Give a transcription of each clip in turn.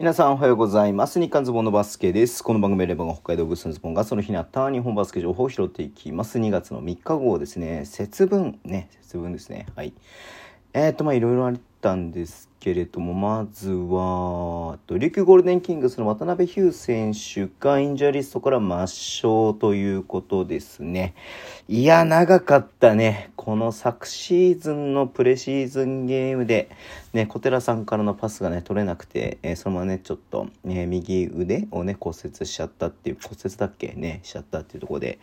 皆さんおはようございます。日刊ズボンのバスケです。この番組レバが北海道ブースのズボンがその日にあった日本バスケ情報を拾っていきます。2月の3日号ですね。節分ね、節分ですね。はい。えー、っと、まあいろいろあったんですけれども、まずは、琉球ゴールデンキングスの渡辺ヒュー選手がインジャリストから抹消ということですね。いや、長かったね。この昨シーズンのプレシーズンゲームで、ね、小寺さんからのパスがね、取れなくて、えーそのままね、ちょっと、ね、右腕をね、骨折しちゃったっていう、骨折だっけね、しちゃったっていうところで、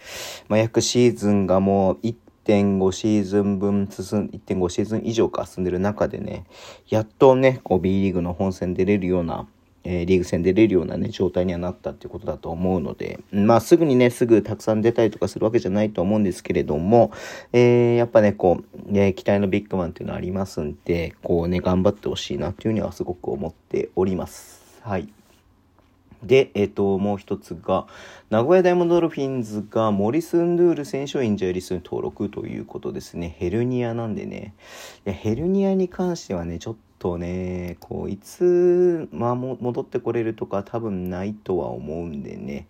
まあ、約シーズンがもう1.5シーズン分進ん、1.5シーズン以上か進んでる中でね、やっとね、こう B リーグの本戦出れるような、えーリーグ戦出れるようなね、状態にはなったっていうことだと思うので、まあすぐにね、すぐたくさん出たりとかするわけじゃないと思うんですけれども、えーやっぱね、こう、ね、期待のビッグマンっていうのはありますんで、こうね、頑張ってほしいなっていうふうにはすごく思っております。はい。で、えっ、と、もう一つが、名古屋ダイヤモンドドルフィンズがモリス・ンドゥール選手をインジャーリストに登録ということですね。ヘルニアなんでね。いやヘルニアに関してはね、ちょっとね、こう、いつ、まあ、戻ってこれるとか多分ないとは思うんでね、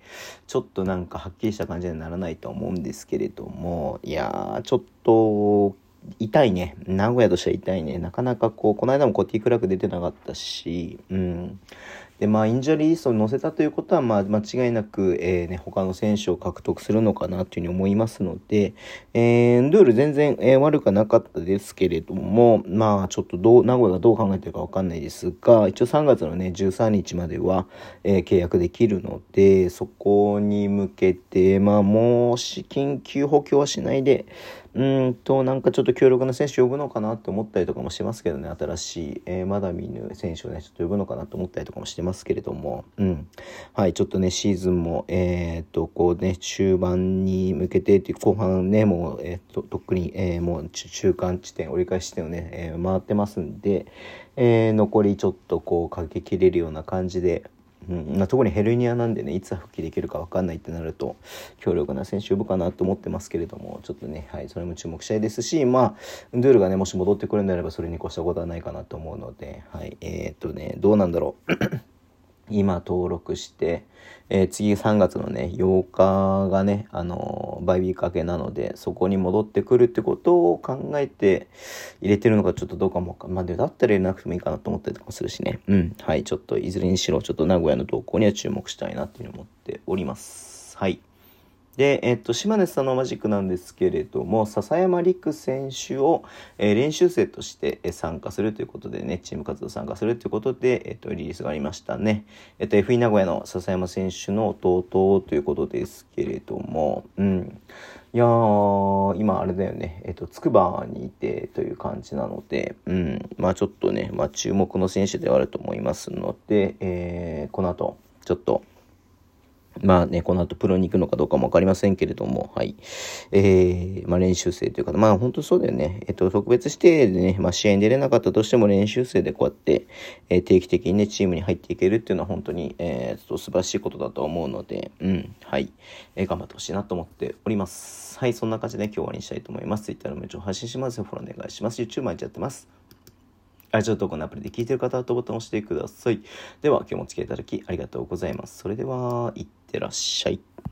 ちょっとなんかはっきりした感じにはならないと思うんですけれども、いやー、ちょっと、痛いね。名古屋としては痛いね。なかなかこう、この間もコティクラーク出てなかったし、うん。で、まあ、インジュリーリストに載せたということは、まあ、間違いなく、えーね、他の選手を獲得するのかなというふうに思いますので、えー、ンドゥール全然、えー悪くはなかったですけれども、まあ、ちょっとどう、名古屋がどう考えてるかわかんないですが、一応3月のね、13日までは、えー契約できるので、そこに向けて、まあ、もし緊急補強はしないで、うんと、なんかちょっと強力な選手呼ぶのかなって思ったりとかもしますけどね、新しい、えーまだ見ぬ選手をね、ちょっと呼ぶのかなと思ったりとかもしてますますけれども、うん。はい、ちょっとね、シーズンも、えーっと、こうね、終盤に向けてって、後半ね、もう、えーっと、とっくに、えーもう中間地点、折り返し地点をね、えー回ってますんで、えー残りちょっとこう、かけきれるような感じで、うん、特にヘルニアなんでねいつは復帰できるか分かんないってなると強力な選手呼ぶかなと思ってますけれどもちょっとね、はい、それも注目したいですしまあドゥールがねもし戻ってくるんであればそれに越したことはないかなと思うので、はい、えーっとねどうなんだろう。今登録して、えー次3月のね、8日がね、あのーバイビーかけなので、そこに戻ってくるってことを考えて入れてるのかちょっとどうかもかまあ、でだったら入れなくてもいいかなと思ったりとかもするしね。うん。はい。ちょっといずれにしろ、ちょっと名古屋の動向には注目したいなっていうふうに思っております。はい。で、えっと、島根スタノーマジックなんですけれども、笹山陸選手を、えー練習生としてえ参加するということでね、チーム活動参加するということで、えっと、リリースがありましたね。えっと、FE 名古屋の笹山選手の弟ということですけれども、うん。いや、今あれだよね、えっと、筑波にいてという感じなので、うん。まあちょっとね、まあ注目の選手ではあると思いますので、えーこの後、ちょっと、まあね、この後プロに行くのかどうかもわかりませんけれども、はい。えー、まあ練習生というか、まあ本当そうだよね。えっと、特別指定でね、まあ試合に出れなかったとしても練習生でこうやって、えー定期的にね、チームに入っていけるっていうのは本当に、えー、と素晴らしいことだと思うので、うん、はい。えー頑張ってほしいなと思っております。はい、そんな感じで、今日終わりにしたいと思います。Twitter のメンチを配信します。フォローお願いします。YouTube 毎日やってます。ラジオトークのアプリで聞いてる方はとボタンを押してください。では、今日もお付き合いいただきありがとうございます。それでは、いってらっしゃい。